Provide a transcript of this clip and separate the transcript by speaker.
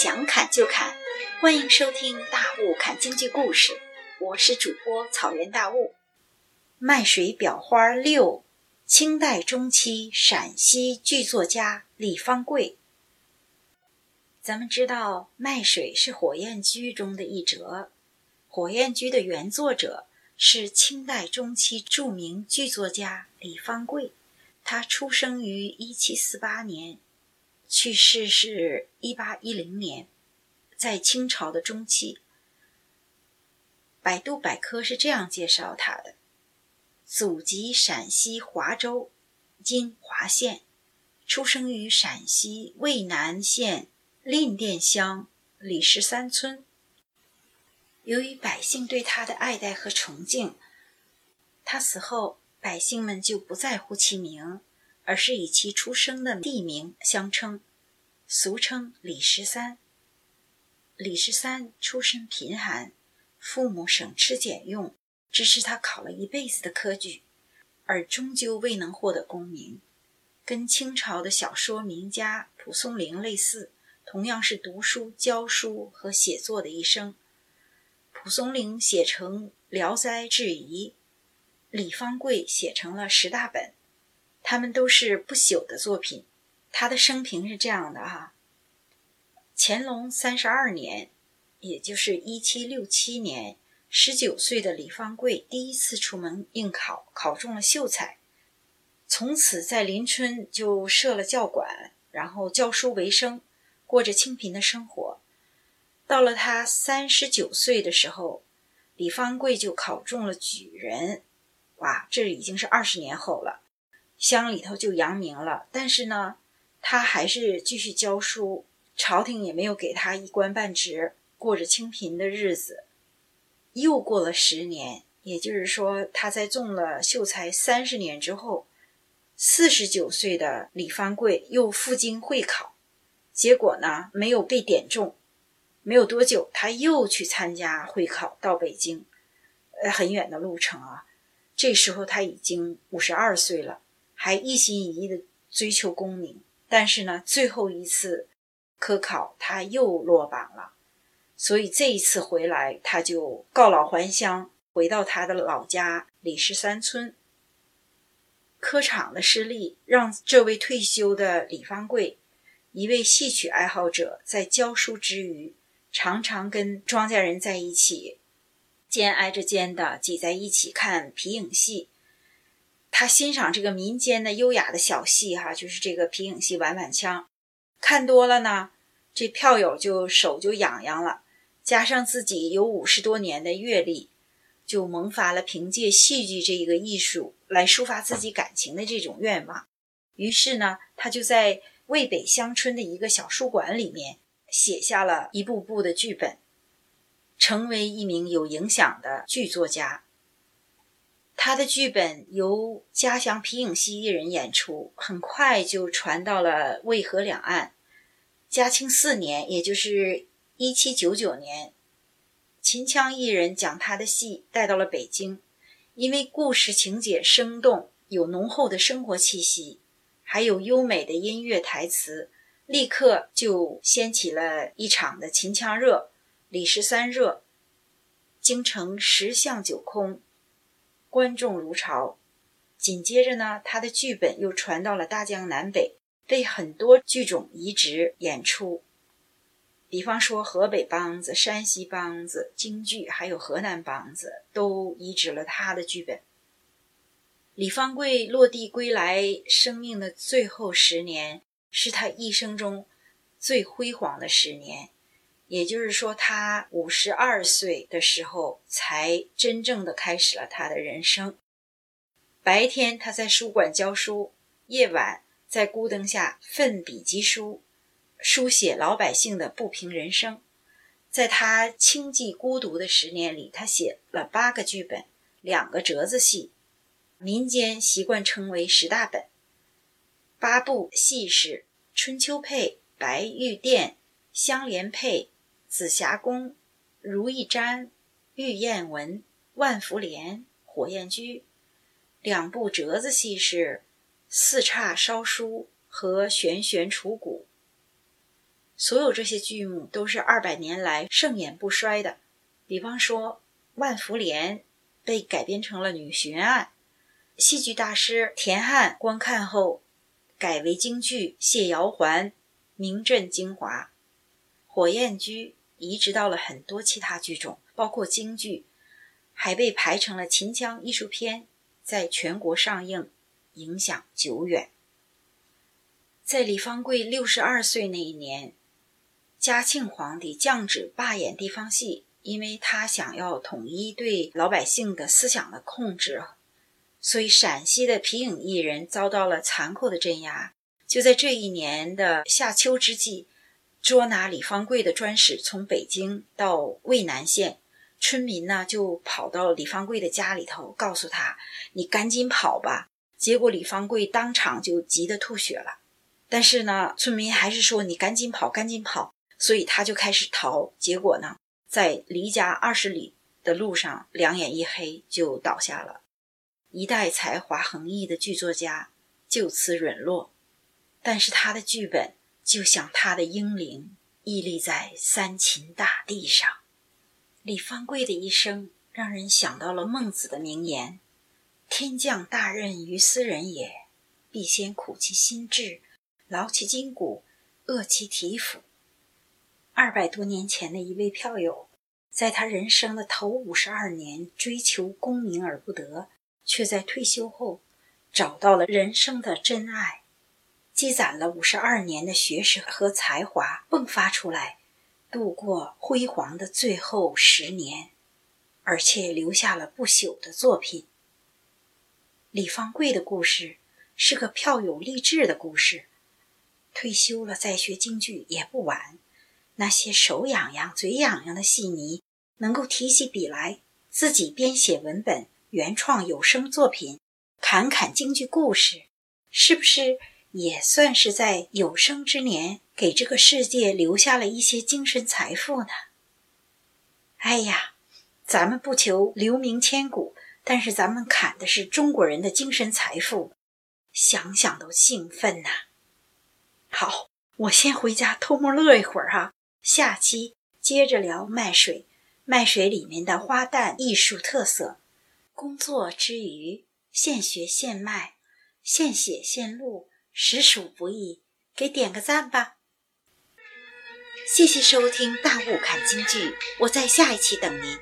Speaker 1: 想砍就砍，欢迎收听《大雾砍京剧故事》，我是主播草原大雾。卖水裱花六，清代中期陕西剧作家李方贵。咱们知道，卖水是火焰居中的一折，火焰居的原作者是清代中期著名剧作家李方贵，他出生于一七四八年。去世是一八一零年，在清朝的中期。百度百科是这样介绍他的：祖籍陕西华州（今华县），出生于陕西渭南县蔺店乡李十三村。由于百姓对他的爱戴和崇敬，他死后，百姓们就不在乎其名。而是以其出生的地名相称，俗称李十三。李十三出身贫寒，父母省吃俭用支持他考了一辈子的科举，而终究未能获得功名。跟清朝的小说名家蒲松龄类似，同样是读书、教书和写作的一生。蒲松龄写成《聊斋志异》，李方贵写成了十大本。他们都是不朽的作品。他的生平是这样的哈：乾隆三十二年，也就是一七六七年，十九岁的李方贵第一次出门应考，考中了秀才。从此在邻村就设了教馆，然后教书为生，过着清贫的生活。到了他三十九岁的时候，李方贵就考中了举人。哇，这已经是二十年后了。乡里头就扬名了，但是呢，他还是继续教书，朝廷也没有给他一官半职，过着清贫的日子。又过了十年，也就是说，他在中了秀才三十年之后，四十九岁的李方贵又赴京会考，结果呢，没有被点中。没有多久，他又去参加会考，到北京，呃，很远的路程啊。这时候他已经五十二岁了。还一心一意的追求功名，但是呢，最后一次科考他又落榜了，所以这一次回来，他就告老还乡，回到他的老家李十三村。科场的失利让这位退休的李方贵，一位戏曲爱好者，在教书之余，常常跟庄稼人在一起，肩挨着肩的挤在一起看皮影戏。他欣赏这个民间的优雅的小戏，哈，就是这个皮影戏、碗碗腔，看多了呢，这票友就手就痒痒了。加上自己有五十多年的阅历，就萌发了凭借戏剧这一个艺术来抒发自己感情的这种愿望。于是呢，他就在渭北乡村的一个小书馆里面写下了一部部的剧本，成为一名有影响的剧作家。他的剧本由家乡皮影戏艺人演出，很快就传到了渭河两岸。嘉庆四年，也就是一七九九年，秦腔艺人将他的戏带到了北京。因为故事情节生动，有浓厚的生活气息，还有优美的音乐台词，立刻就掀起了一场的秦腔热、李十三热。京城十巷九空。观众如潮，紧接着呢，他的剧本又传到了大江南北，被很多剧种移植演出。比方说，河北梆子、山西梆子、京剧，还有河南梆子，都移植了他的剧本。李方贵落地归来，生命的最后十年，是他一生中最辉煌的十年。也就是说，他五十二岁的时候才真正的开始了他的人生。白天他在书馆教书，夜晚在孤灯下奋笔疾书，书写老百姓的不平人生。在他清寂孤独的十年里，他写了八个剧本，两个折子戏，民间习惯称为十大本。八部戏是《春秋配》《白玉殿》《香莲配》。紫霞宫、如意毡、玉燕纹、万福莲、火焰居，两部折子戏是四叉烧书和玄玄楚鼓。所有这些剧目都是二百年来盛演不衰的。比方说《万福莲》被改编成了《女巡案》，戏剧大师田汉观看后改为京剧《谢瑶环》，名震京华。《火焰驹》移植到了很多其他剧种，包括京剧，还被排成了秦腔艺术片，在全国上映，影响久远。在李方贵六十二岁那一年。嘉庆皇帝降旨罢演地方戏，因为他想要统一对老百姓的思想的控制，所以陕西的皮影艺人遭到了残酷的镇压。就在这一年的夏秋之际，捉拿李方贵的专使从北京到渭南县，村民呢就跑到李方贵的家里头，告诉他：“你赶紧跑吧！”结果李方贵当场就急得吐血了。但是呢，村民还是说：“你赶紧跑，赶紧跑。”所以他就开始逃，结果呢，在离家二十里的路上，两眼一黑就倒下了。一代才华横溢的剧作家就此陨落，但是他的剧本就像他的英灵，屹立在三秦大地上。李方贵的一生让人想到了孟子的名言：“天降大任于斯人也，必先苦其心志，劳其筋骨，饿其体肤。”二百多年前的一位票友，在他人生的头五十二年追求功名而不得，却在退休后找到了人生的真爱，积攒了五十二年的学识和才华迸发出来，度过辉煌的最后十年，而且留下了不朽的作品。李方贵的故事是个票友励志的故事，退休了再学京剧也不晚。那些手痒痒、嘴痒痒的戏迷，能够提起笔来，自己编写文本、原创有声作品，侃侃京剧故事，是不是也算是在有生之年给这个世界留下了一些精神财富呢？哎呀，咱们不求留名千古，但是咱们砍的是中国人的精神财富，想想都兴奋呐！好，我先回家偷摸乐一会儿哈。下期接着聊卖水，卖水里面的花旦艺术特色。工作之余，现学现卖，现写现录，实属不易，给点个赞吧。谢谢收听《大雾看京剧》，我在下一期等您。